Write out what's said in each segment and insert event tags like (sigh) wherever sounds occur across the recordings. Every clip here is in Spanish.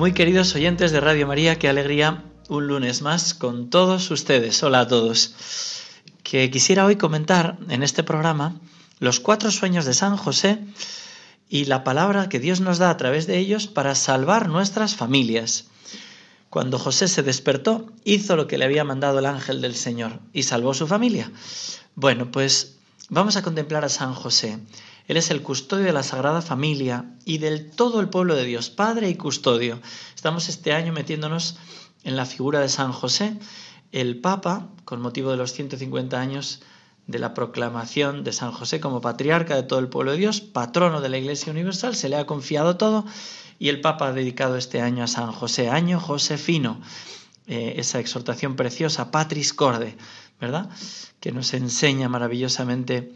Muy queridos oyentes de Radio María, qué alegría un lunes más con todos ustedes. Hola a todos. Que quisiera hoy comentar en este programa los cuatro sueños de San José y la palabra que Dios nos da a través de ellos para salvar nuestras familias. Cuando José se despertó, hizo lo que le había mandado el ángel del Señor y salvó su familia. Bueno, pues vamos a contemplar a San José. Él es el custodio de la Sagrada Familia y del todo el pueblo de Dios, Padre y custodio. Estamos este año metiéndonos en la figura de San José, el Papa, con motivo de los 150 años de la proclamación de San José como patriarca de todo el pueblo de Dios, patrono de la Iglesia Universal, se le ha confiado todo y el Papa ha dedicado este año a San José, año Josefino, eh, esa exhortación preciosa, Patris Corde, ¿verdad? Que nos enseña maravillosamente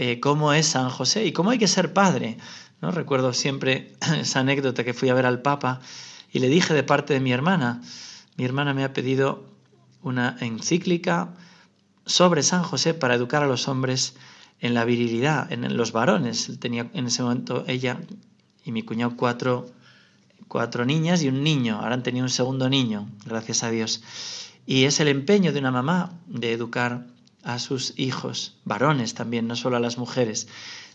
eh, cómo es San José y cómo hay que ser padre. ¿no? Recuerdo siempre (clears throat) esa anécdota que fui a ver al Papa y le dije de parte de mi hermana, mi hermana me ha pedido una encíclica sobre San José para educar a los hombres en la virilidad, en los varones. Tenía en ese momento ella y mi cuñado cuatro, cuatro niñas y un niño. Ahora han tenido un segundo niño, gracias a Dios. Y es el empeño de una mamá de educar a sus hijos, varones también, no solo a las mujeres.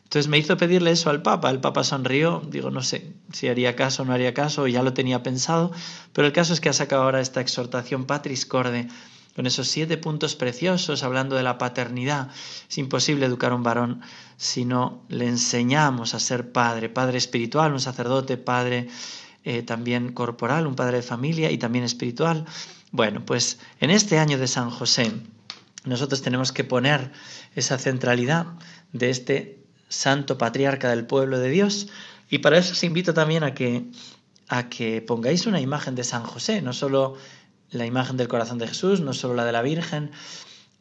Entonces me hizo pedirle eso al Papa. El Papa sonrió, digo, no sé si haría caso o no haría caso, ya lo tenía pensado, pero el caso es que ha sacado ahora esta exhortación Patris Corde, con esos siete puntos preciosos hablando de la paternidad. Es imposible educar a un varón si no le enseñamos a ser padre, padre espiritual, un sacerdote, padre eh, también corporal, un padre de familia y también espiritual. Bueno, pues en este año de San José, nosotros tenemos que poner esa centralidad de este santo patriarca del pueblo de Dios y para eso os invito también a que a que pongáis una imagen de San José, no solo la imagen del corazón de Jesús, no solo la de la Virgen,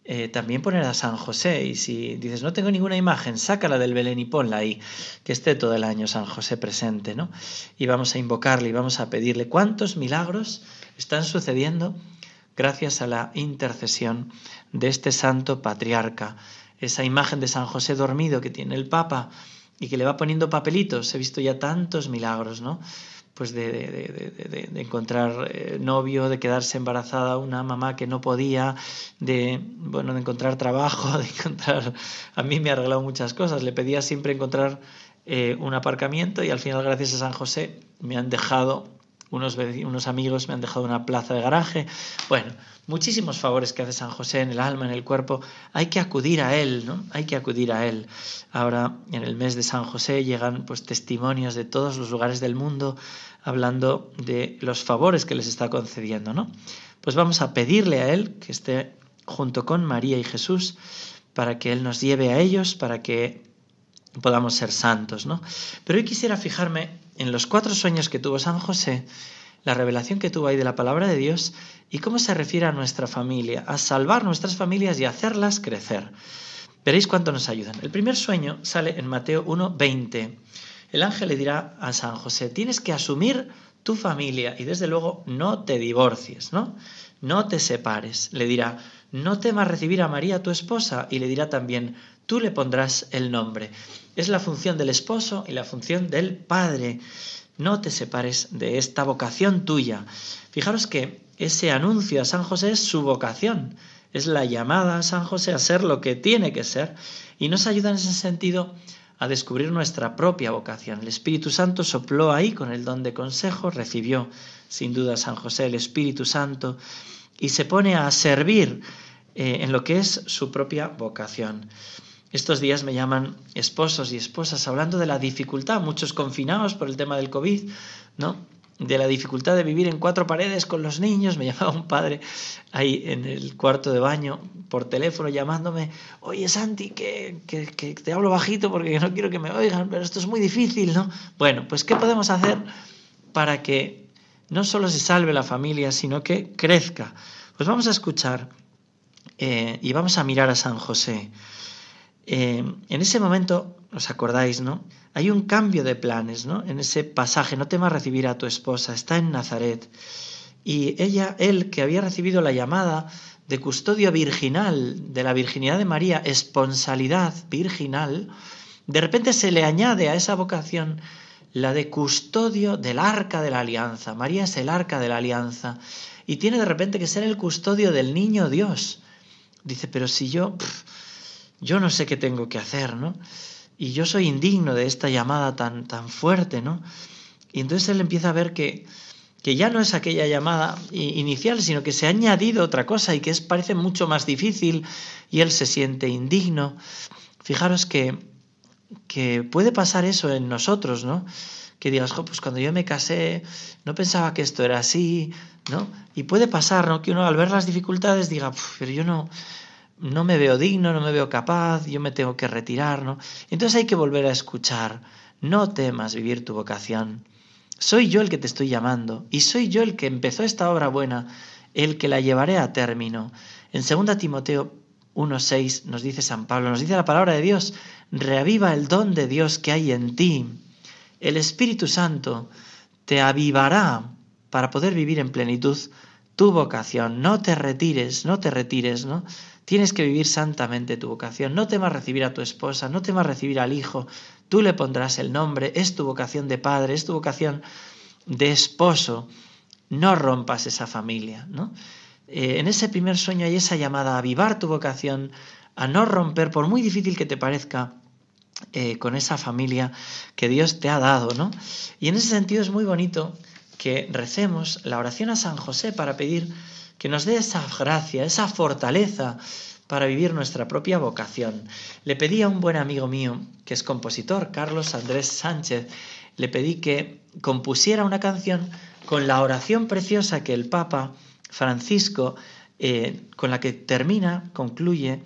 eh, también poner a San José. Y si dices, no tengo ninguna imagen, sácala del Belén y ponla ahí, que esté todo el año San José presente, ¿no? Y vamos a invocarle y vamos a pedirle cuántos milagros están sucediendo gracias a la intercesión de este santo patriarca. Esa imagen de San José dormido que tiene el Papa y que le va poniendo papelitos. He visto ya tantos milagros, ¿no? Pues de, de, de, encontrar eh, novio, de quedarse embarazada una mamá que no podía, de bueno, de encontrar trabajo, (laughs) de encontrar. A mí me ha arreglado muchas cosas. Le pedía siempre encontrar eh, un aparcamiento y al final, gracias a San José, me han dejado unos, unos amigos me han dejado una plaza de garaje. Bueno, muchísimos favores que hace San José en el alma, en el cuerpo. Hay que acudir a Él, ¿no? Hay que acudir a Él. Ahora, en el mes de San José, llegan pues testimonios de todos los lugares del mundo hablando de los favores que les está concediendo, ¿no? Pues vamos a pedirle a Él que esté junto con María y Jesús para que Él nos lleve a ellos, para que podamos ser santos, ¿no? Pero hoy quisiera fijarme en los cuatro sueños que tuvo San José, la revelación que tuvo ahí de la palabra de Dios y cómo se refiere a nuestra familia, a salvar nuestras familias y hacerlas crecer. Veréis cuánto nos ayudan. El primer sueño sale en Mateo 1:20. El ángel le dirá a San José, tienes que asumir tu familia y desde luego no te divorcies, ¿no? No te separes. Le dirá, no temas recibir a María tu esposa y le dirá también, tú le pondrás el nombre. Es la función del esposo y la función del padre. No te separes de esta vocación tuya. Fijaros que ese anuncio a San José es su vocación, es la llamada a San José a ser lo que tiene que ser y nos ayuda en ese sentido a descubrir nuestra propia vocación. El Espíritu Santo sopló ahí con el don de consejo, recibió sin duda San José el Espíritu Santo y se pone a servir eh, en lo que es su propia vocación. Estos días me llaman esposos y esposas hablando de la dificultad, muchos confinados por el tema del COVID, ¿no? de la dificultad de vivir en cuatro paredes con los niños. Me (laughs) llamaba un padre ahí en el cuarto de baño por teléfono llamándome, oye Santi, que, que, que, te hablo bajito porque no quiero que me oigan, pero esto es muy difícil, ¿no? Bueno, pues ¿qué podemos hacer para que no solo se salve la familia, sino que crezca? Pues vamos a escuchar eh, y vamos a mirar a San José. Eh, en ese momento, os acordáis, ¿no? Hay un cambio de planes, ¿no? En ese pasaje, no temas recibir a tu esposa, está en Nazaret. Y ella, él, que había recibido la llamada de custodio virginal, de la virginidad de María, esponsalidad virginal, de repente se le añade a esa vocación la de custodio del arca de la alianza. María es el arca de la alianza y tiene de repente que ser el custodio del niño Dios. Dice, pero si yo yo no sé qué tengo que hacer, ¿no? Y yo soy indigno de esta llamada tan, tan fuerte, ¿no? Y entonces él empieza a ver que, que ya no es aquella llamada inicial, sino que se ha añadido otra cosa y que es, parece mucho más difícil y él se siente indigno. Fijaros que, que puede pasar eso en nosotros, ¿no? Que digas, pues cuando yo me casé no pensaba que esto era así, ¿no? Y puede pasar, ¿no? Que uno al ver las dificultades diga, pero yo no, no me veo digno, no me veo capaz, yo me tengo que retirar, ¿no? Entonces hay que volver a escuchar, no temas vivir tu vocación. Soy yo el que te estoy llamando y soy yo el que empezó esta obra buena, el que la llevaré a término. En 2 Timoteo 1.6 nos dice San Pablo, nos dice la palabra de Dios, reaviva el don de Dios que hay en ti. El Espíritu Santo te avivará para poder vivir en plenitud tu vocación. No te retires, no te retires, ¿no? Tienes que vivir santamente tu vocación. No temas recibir a tu esposa, no temas recibir al hijo. Tú le pondrás el nombre, es tu vocación de padre, es tu vocación de esposo. No rompas esa familia, ¿no? Eh, en ese primer sueño hay esa llamada a avivar tu vocación, a no romper, por muy difícil que te parezca, eh, con esa familia que Dios te ha dado, ¿no? Y en ese sentido es muy bonito que recemos la oración a San José para pedir que nos dé esa gracia, esa fortaleza para vivir nuestra propia vocación. Le pedí a un buen amigo mío, que es compositor, Carlos Andrés Sánchez, le pedí que compusiera una canción con la oración preciosa que el Papa Francisco, eh, con la que termina, concluye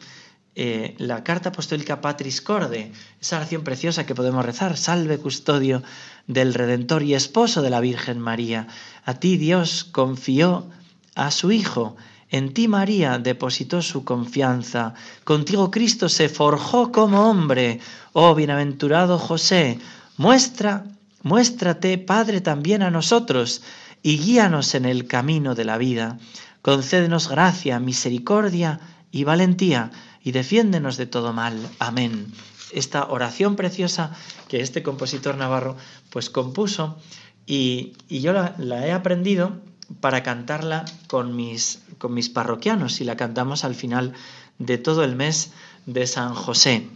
eh, la carta apostólica Patris Corde, esa oración preciosa que podemos rezar, salve custodio del Redentor y esposo de la Virgen María. A ti Dios confió a su Hijo. En ti María depositó su confianza. Contigo Cristo se forjó como hombre. Oh bienaventurado José, muestra, muéstrate, Padre, también a nosotros y guíanos en el camino de la vida. Concédenos gracia, misericordia y valentía y defiéndenos de todo mal. Amén. Esta oración preciosa que este compositor navarro pues compuso y, yo la he aprendido para cantarla con mis, con mis parroquianos y la cantamos al final de todo el mes de San José.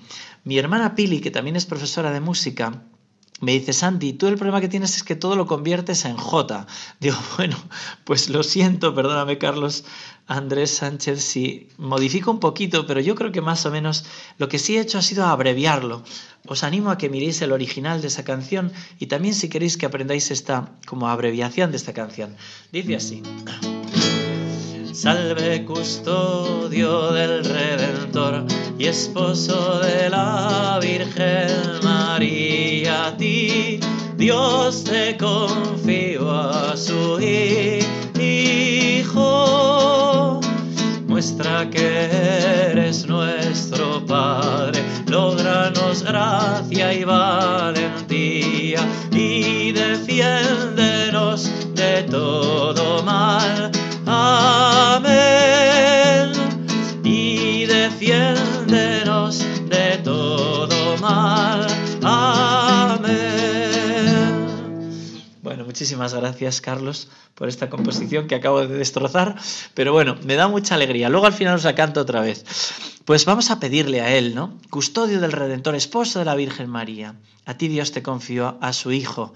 Mi hermana Pili, que también es profesora de música, me dice, Santi, tú el problema que tienes es que todo lo conviertes en J. Digo, (laughs) bueno, pues lo siento, perdóname Carlos Andrés Sánchez, si modifico un poquito, pero yo creo que más o menos lo que sí he hecho ha sido abreviarlo. Os animo a que miréis el original de esa canción y también si queréis que aprendáis esta como abreviación de esta canción. Dice así. (clears throat) Salve custodio del Redentor y esposo de la Virgen María, Te confío a su Hijo. Muestra que eres nuestro Padre, logranos gracia y valentía y defiéndenos de todo muchísimas gracias, Carlos, por esta composición que acabo de destrozar. Pero bueno, me da mucha alegría. Luego al final os la canto otra vez. Pues vamos a pedirle a Él, ¿no? Custodio del Redentor, esposo de la Virgen María. A ti Dios te confió a su Hijo.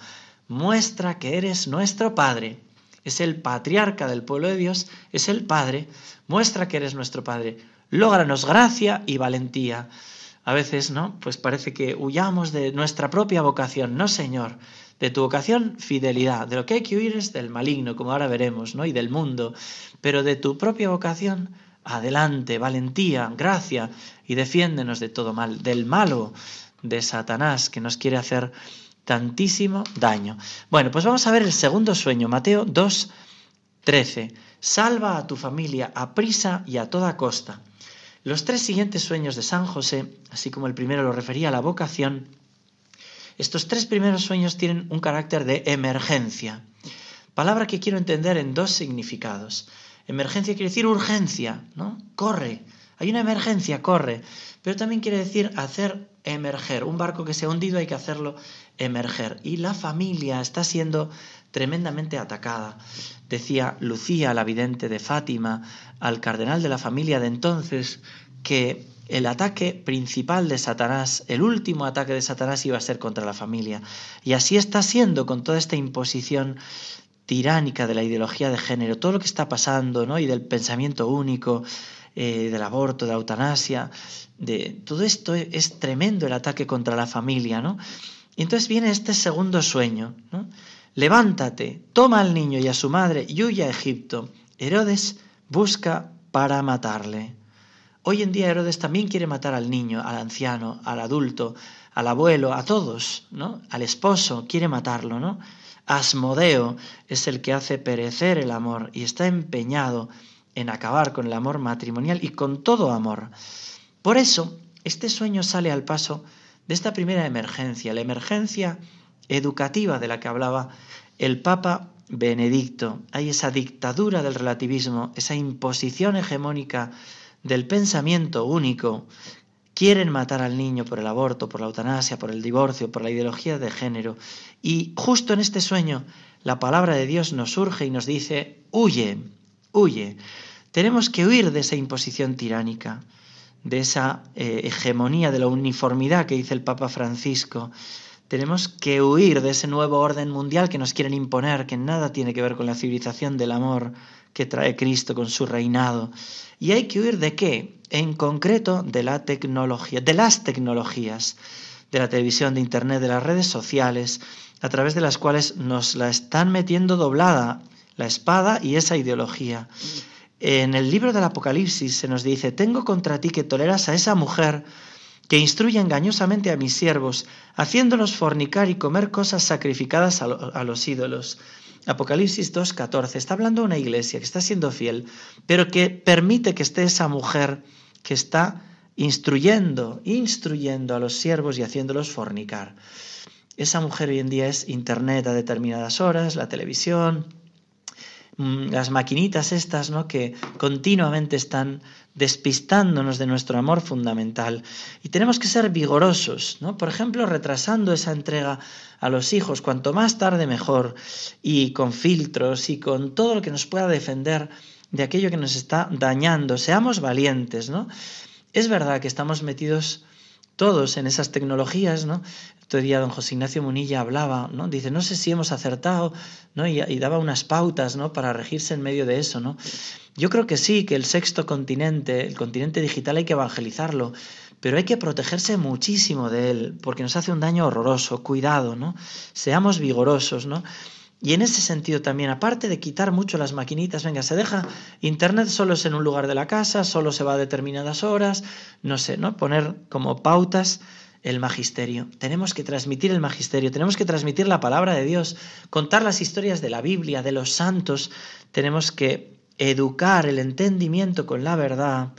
Muestra que eres nuestro Padre es el patriarca del pueblo de Dios, es el Padre, muestra que eres nuestro Padre. Lógranos gracia y valentía. A veces, ¿no? Pues parece que huyamos de nuestra propia vocación. No, Señor. De tu vocación, fidelidad. De lo que hay que huir es del maligno, como ahora veremos, ¿no? Y del mundo. Pero de tu propia vocación, adelante, valentía, gracia, y defiéndenos de todo mal, del malo, de Satanás, que nos quiere hacer tantísimo daño. Bueno, pues vamos a ver el segundo sueño, Mateo 2, 13. Salva a tu familia a prisa y a toda costa. Los tres siguientes sueños de San José, así como el primero lo refería a la vocación, estos tres primeros sueños tienen un carácter de emergencia, palabra que quiero entender en dos significados. Emergencia quiere decir urgencia, ¿no? Corre, hay una emergencia, corre, pero también quiere decir hacer emerger. Un barco que se ha hundido hay que hacerlo emerger. Y la familia está siendo tremendamente atacada. Decía Lucía, la vidente de Fátima, al cardenal de la familia de entonces, que el ataque principal de Satanás, el último ataque de Satanás iba a ser contra la familia. Y así está siendo con toda esta imposición tiránica de la ideología de género, todo lo que está pasando, ¿no? Y del pensamiento único, eh, del aborto, de eutanasia, de todo esto es tremendo el ataque contra la familia, ¿no? Y entonces viene este segundo sueño. Levántate, toma al niño y a su madre y huye a Egipto. Herodes busca para matarle. Hoy en día Herodes también quiere matar al niño, al anciano, al adulto, al abuelo, a todos, ¿no? Al esposo, quiere matarlo, ¿no? Asmodeo es el que hace perecer el amor y está empeñado en acabar con el amor matrimonial y con todo amor. Por eso, este sueño sale al paso de esta primera emergencia, la emergencia educativa de la que hablaba el Papa Benedicto. Hay esa dictadura del relativismo, esa imposición hegemónica del pensamiento único. Quieren matar al niño por el aborto, por la eutanasia, por el divorcio, por la ideología de género. Y justo en este sueño, la palabra de Dios nos surge y nos dice, huye, huye. Tenemos que huir de esa imposición tiránica, de esa eh, hegemonía, de la uniformidad que dice el Papa Francisco. Tenemos que huir de ese nuevo orden mundial que nos quieren imponer, que nada tiene que ver con la civilización del amor que trae Cristo con su reinado. ¿Y hay que huir de qué? En concreto de la tecnología, de las tecnologías, de la televisión, de internet, de las redes sociales, a través de las cuales nos la están metiendo doblada la espada y esa ideología. En el libro del Apocalipsis se nos dice, tengo contra ti que toleras a esa mujer que instruye engañosamente a mis siervos, haciéndolos fornicar y comer cosas sacrificadas a, los ídolos. Apocalipsis 2.14 está hablando de una iglesia que está siendo fiel, pero que permite que esté esa mujer que está instruyendo, instruyendo a los siervos y haciéndolos fornicar. Esa mujer hoy en día es Internet a determinadas horas, la televisión, las maquinitas estas, ¿no? Que continuamente están despistándonos de nuestro amor fundamental. Y tenemos que ser vigorosos, ¿no? Por ejemplo, retrasando esa entrega a los hijos, cuanto más tarde mejor, y con filtros y con todo lo que nos pueda defender de aquello que nos está dañando. Seamos valientes, ¿no? Es verdad que estamos metidos todos en esas tecnologías, ¿no? Otro día don José Ignacio Munilla hablaba, ¿no? Dice, no sé si hemos acertado, ¿no? Y, y, daba unas pautas, ¿no? Para regirse en medio de eso, ¿no? Yo creo que sí, que el sexto continente, el continente digital hay que evangelizarlo, pero hay que protegerse muchísimo de él, porque nos hace un daño horroroso. Cuidado, ¿no? Seamos vigorosos, ¿no? Y en ese sentido también, aparte de quitar mucho las maquinitas, venga, se deja Internet solo es en un lugar de la casa, solo se va a determinadas horas, no sé, ¿no? Poner como pautas el magisterio. Tenemos que transmitir el magisterio, tenemos que transmitir la palabra de Dios, contar las historias de la Biblia, de los santos, tenemos que educar el entendimiento con la verdad,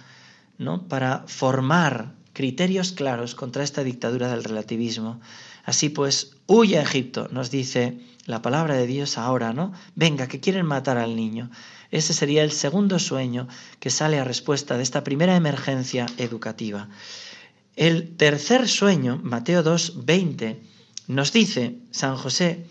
¿no? Para formar criterios claros contra esta dictadura del relativismo. Así pues, huye a Egipto, nos dice la palabra de Dios ahora, ¿no? Venga, que quieren matar al niño. Ese sería el segundo sueño que sale a respuesta de esta primera emergencia educativa. El tercer sueño, Mateo 2, 20, nos dice, San José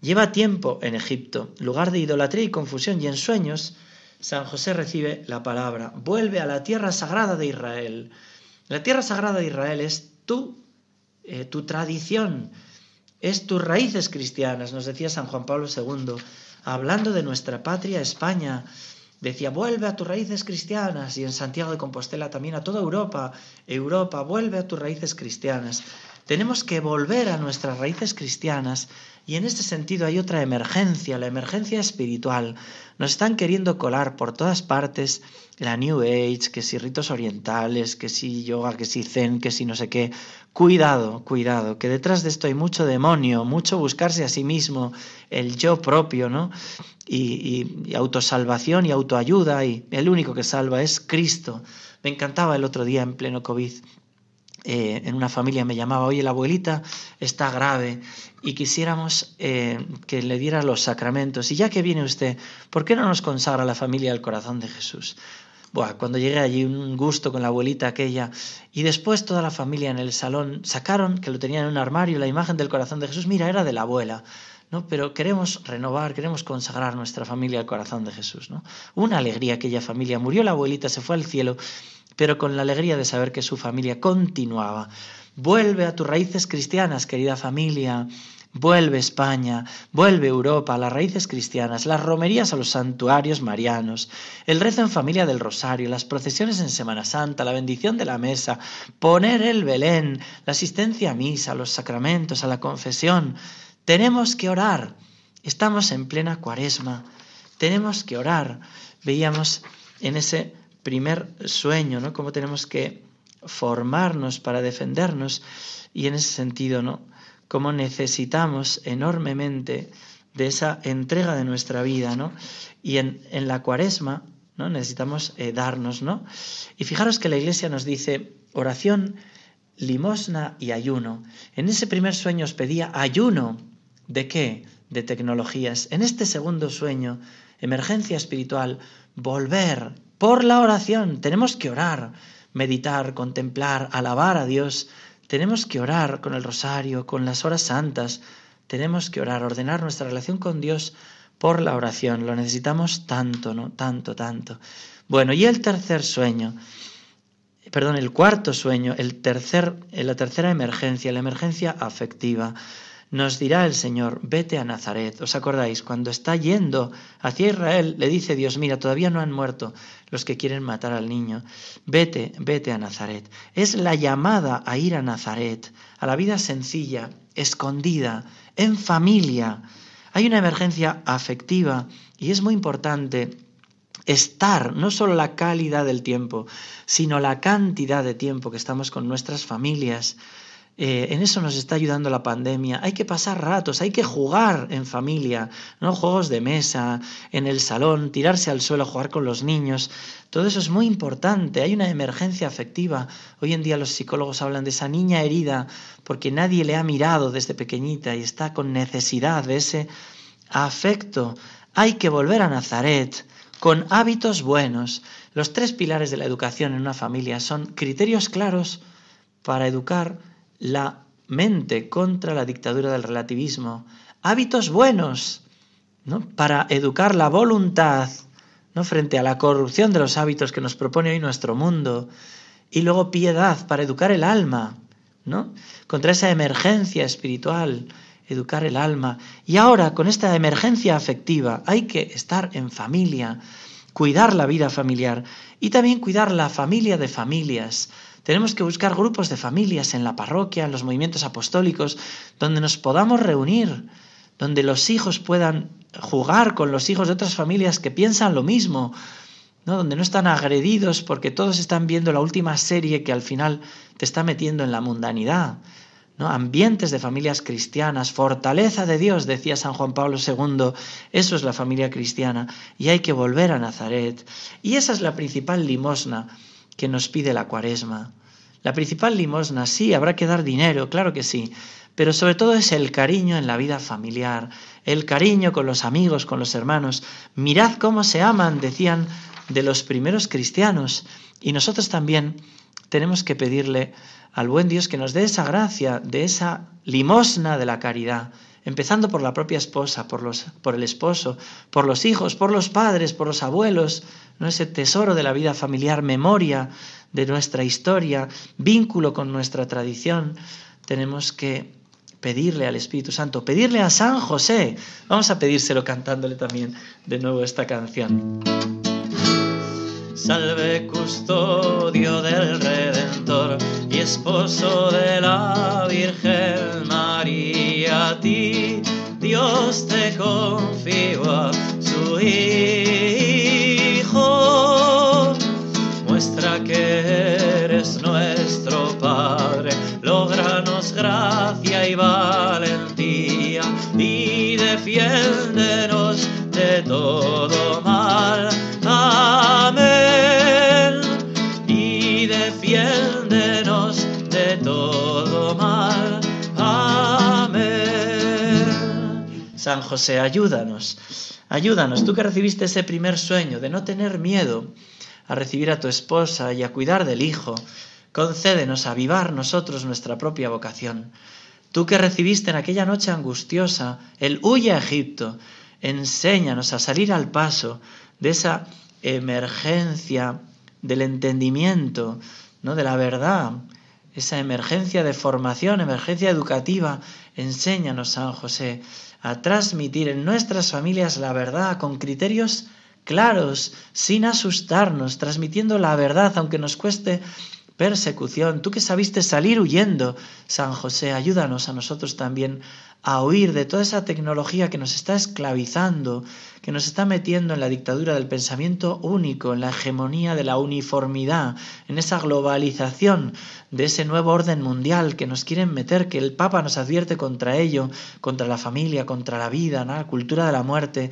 lleva tiempo en Egipto, lugar de idolatría y confusión, y en sueños San José recibe la palabra, vuelve a la tierra sagrada de Israel. La tierra sagrada de Israel es tú eh, tu tradición, es tus raíces cristianas, nos decía San Juan Pablo II, hablando de nuestra patria España, decía, vuelve a tus raíces cristianas, y en Santiago de Compostela también a toda Europa, Europa, vuelve a tus raíces cristianas. Tenemos que volver a nuestras raíces cristianas y en este sentido hay otra emergencia, la emergencia espiritual. Nos están queriendo colar por todas partes la New Age, que si ritos orientales, que si yoga, que si zen, que si no sé qué. Cuidado, cuidado, que detrás de esto hay mucho demonio, mucho buscarse a sí mismo, el yo propio, ¿no? Y, y autosalvación y autoayuda, y el único que salva es Cristo. Me encantaba el otro día en pleno COVID eh, en una familia me llamaba, oye, la abuelita está grave y quisiéramos eh, que le diera los sacramentos. Y ya que viene usted, ¿por qué no nos consagra la familia al corazón de Jesús? Buah, cuando llegué allí, un gusto con la abuelita aquella. Y después toda la familia en el salón sacaron, que lo tenían en un armario, la imagen del corazón de Jesús. Mira, era de la abuela. ¿no? Pero queremos renovar, queremos consagrar nuestra familia al corazón de Jesús, ¿no? Una alegría aquella familia. Murió la abuelita, se fue al cielo pero con la alegría de saber que su familia continuaba. Vuelve a tus raíces cristianas, querida familia. Vuelve España, vuelve Europa a las raíces cristianas, las romerías a los santuarios marianos, el rezo en familia del rosario, las procesiones en Semana Santa, la bendición de la mesa, poner el Belén, la asistencia a misa, los sacramentos, a la confesión. Tenemos que orar. Estamos en plena cuaresma. Tenemos que orar. Veíamos en ese primer sueño, ¿no? Cómo tenemos que formarnos para defendernos y en ese sentido, ¿no? Cómo necesitamos enormemente de esa entrega de nuestra vida, ¿no? Y en, en la cuaresma, ¿no? Necesitamos eh, darnos, ¿no? Y fijaros que la Iglesia nos dice oración, limosna y ayuno. En ese primer sueño os pedía ayuno. ¿De qué? De tecnologías. En este segundo sueño, emergencia espiritual, volver por la oración. Tenemos que orar, meditar, contemplar, alabar a Dios. Tenemos que orar con el rosario, con las horas santas. Tenemos que orar, ordenar nuestra relación con Dios por la oración. Lo necesitamos tanto, ¿no? Tanto, tanto. Bueno, y el tercer sueño, perdón, el cuarto sueño, el tercer, la tercera emergencia, la emergencia afectiva nos dirá el Señor, vete a Nazaret. ¿Os acordáis? Cuando está yendo hacia Israel, le dice Dios, mira, todavía no han muerto los que quieren matar al niño. Vete, vete a Nazaret. Es la llamada a ir a Nazaret, a la vida sencilla, escondida, en familia. Hay una emergencia afectiva y es muy importante estar, no solo la calidad del tiempo, sino la cantidad de tiempo que estamos con nuestras familias, eh, en eso nos está ayudando la pandemia. Hay que pasar ratos, hay que jugar en familia, no juegos de mesa, en el salón, tirarse al suelo, jugar con los niños. Todo eso es muy importante. Hay una emergencia afectiva. Hoy en día los psicólogos hablan de esa niña herida porque nadie le ha mirado desde pequeñita y está con necesidad de ese afecto. Hay que volver a Nazaret con hábitos buenos. Los tres pilares de la educación en una familia son criterios claros para educar la mente contra la dictadura del relativismo, hábitos buenos ¿no? para educar la voluntad ¿no? frente a la corrupción de los hábitos que nos propone hoy nuestro mundo, y luego piedad para educar el alma, ¿no? contra esa emergencia espiritual, educar el alma. Y ahora, con esta emergencia afectiva, hay que estar en familia, cuidar la vida familiar y también cuidar la familia de familias, tenemos que buscar grupos de familias en la parroquia, en los movimientos apostólicos, donde nos podamos reunir, donde los hijos puedan jugar con los hijos de otras familias que piensan lo mismo, ¿no? donde no están agredidos porque todos están viendo la última serie que al final te está metiendo en la mundanidad. ¿no? Ambientes de familias cristianas, fortaleza de Dios, decía San Juan Pablo II, eso es la familia cristiana y hay que volver a Nazaret. Y esa es la principal limosna que nos pide la cuaresma. La principal limosna, sí, habrá que dar dinero, claro que sí, pero sobre todo es el cariño en la vida familiar, el cariño con los amigos, con los hermanos. Mirad cómo se aman, decían de los primeros cristianos, y nosotros también tenemos que pedirle al buen Dios que nos dé esa gracia, de esa limosna de la caridad, empezando por la propia esposa, por, los, por el esposo, por los hijos, por los padres, por los abuelos, ¿no? ese tesoro de la vida familiar, memoria de nuestra historia, vínculo con nuestra tradición. Tenemos que pedirle al Espíritu Santo, pedirle a San José. Vamos a pedírselo cantándole también de nuevo esta canción. salve custodio del Redentor y esposo de la Virgen María, a ti Dios te confío a su Hijo. Y valentía y defiéndenos de todo mal. Amén. Y defiéndenos de todo mal. Amén. San José, ayúdanos. Ayúdanos, tú que recibiste ese primer sueño de no tener miedo a recibir a tu esposa y a cuidar del hijo, concédenos avivar nosotros nuestra propia vocación. Tú que recibiste en aquella noche angustiosa el huye a Egipto, enséñanos a salir al paso de esa emergencia del entendimiento, ¿no? de la verdad, esa emergencia de formación, emergencia educativa. Enséñanos, San José, a transmitir en nuestras familias la verdad con criterios claros, sin asustarnos, transmitiendo la verdad, aunque nos cueste persecución. Tú que sabiste salir huyendo, San José, ayúdanos a nosotros también a huir de toda esa tecnología que nos está esclavizando, que nos está metiendo en la dictadura del pensamiento único, en la hegemonía de la uniformidad, en esa globalización de ese nuevo orden mundial que nos quieren meter, que el Papa nos advierte contra ello, contra la familia, contra la vida, la cultura de la muerte.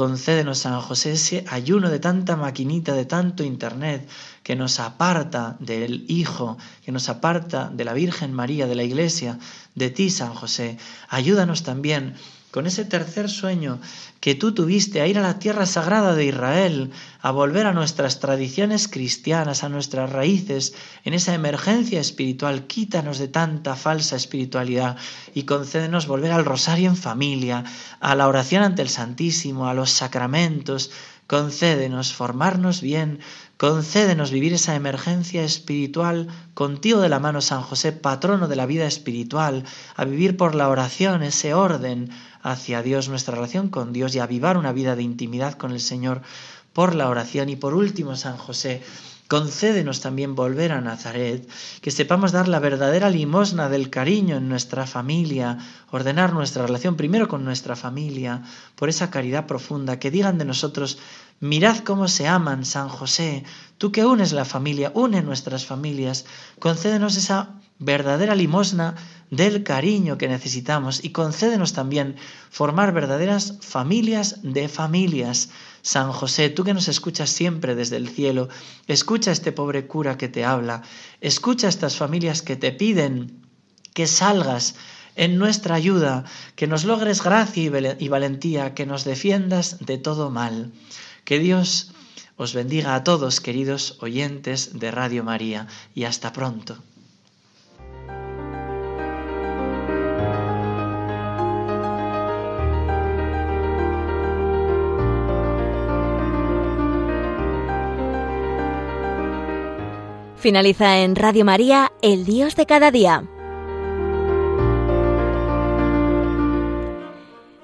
Concédenos, San José, ese ayuno de tanta maquinita, de tanto Internet, que nos aparta del Hijo, que nos aparta de la Virgen María, de la Iglesia, de ti, San José. Ayúdanos también con ese tercer sueño que tú tuviste a ir a la tierra sagrada de Israel, a volver a nuestras tradiciones cristianas, a nuestras raíces, en esa emergencia espiritual, quítanos de tanta falsa espiritualidad y concédenos volver al rosario en familia, a la oración ante el Santísimo, a los sacramentos, concédenos formarnos bien, concédenos vivir esa emergencia espiritual contigo de la mano San José, patrono de la vida espiritual, a vivir por la oración ese orden hacia Dios, nuestra relación con Dios y a avivar una vida de intimidad con el Señor por la oración. Y por último, San José, Concédenos también volver a Nazaret, que sepamos dar la verdadera limosna del cariño en nuestra familia, ordenar nuestra relación primero con nuestra familia, por esa caridad profunda, que digan de nosotros, mirad cómo se aman, San José, tú que unes la familia, une nuestras familias, concédenos esa verdadera limosna del cariño que necesitamos y concédenos también formar verdaderas familias de familias. San José, tú que nos escuchas siempre desde el cielo, escucha a este pobre cura que te habla, escucha a estas familias que te piden que salgas en nuestra ayuda, que nos logres gracia y valentía, que nos defiendas de todo mal. Que Dios os bendiga a todos, queridos oyentes de Radio María, y hasta pronto. Finaliza en Radio María, El Dios de cada día.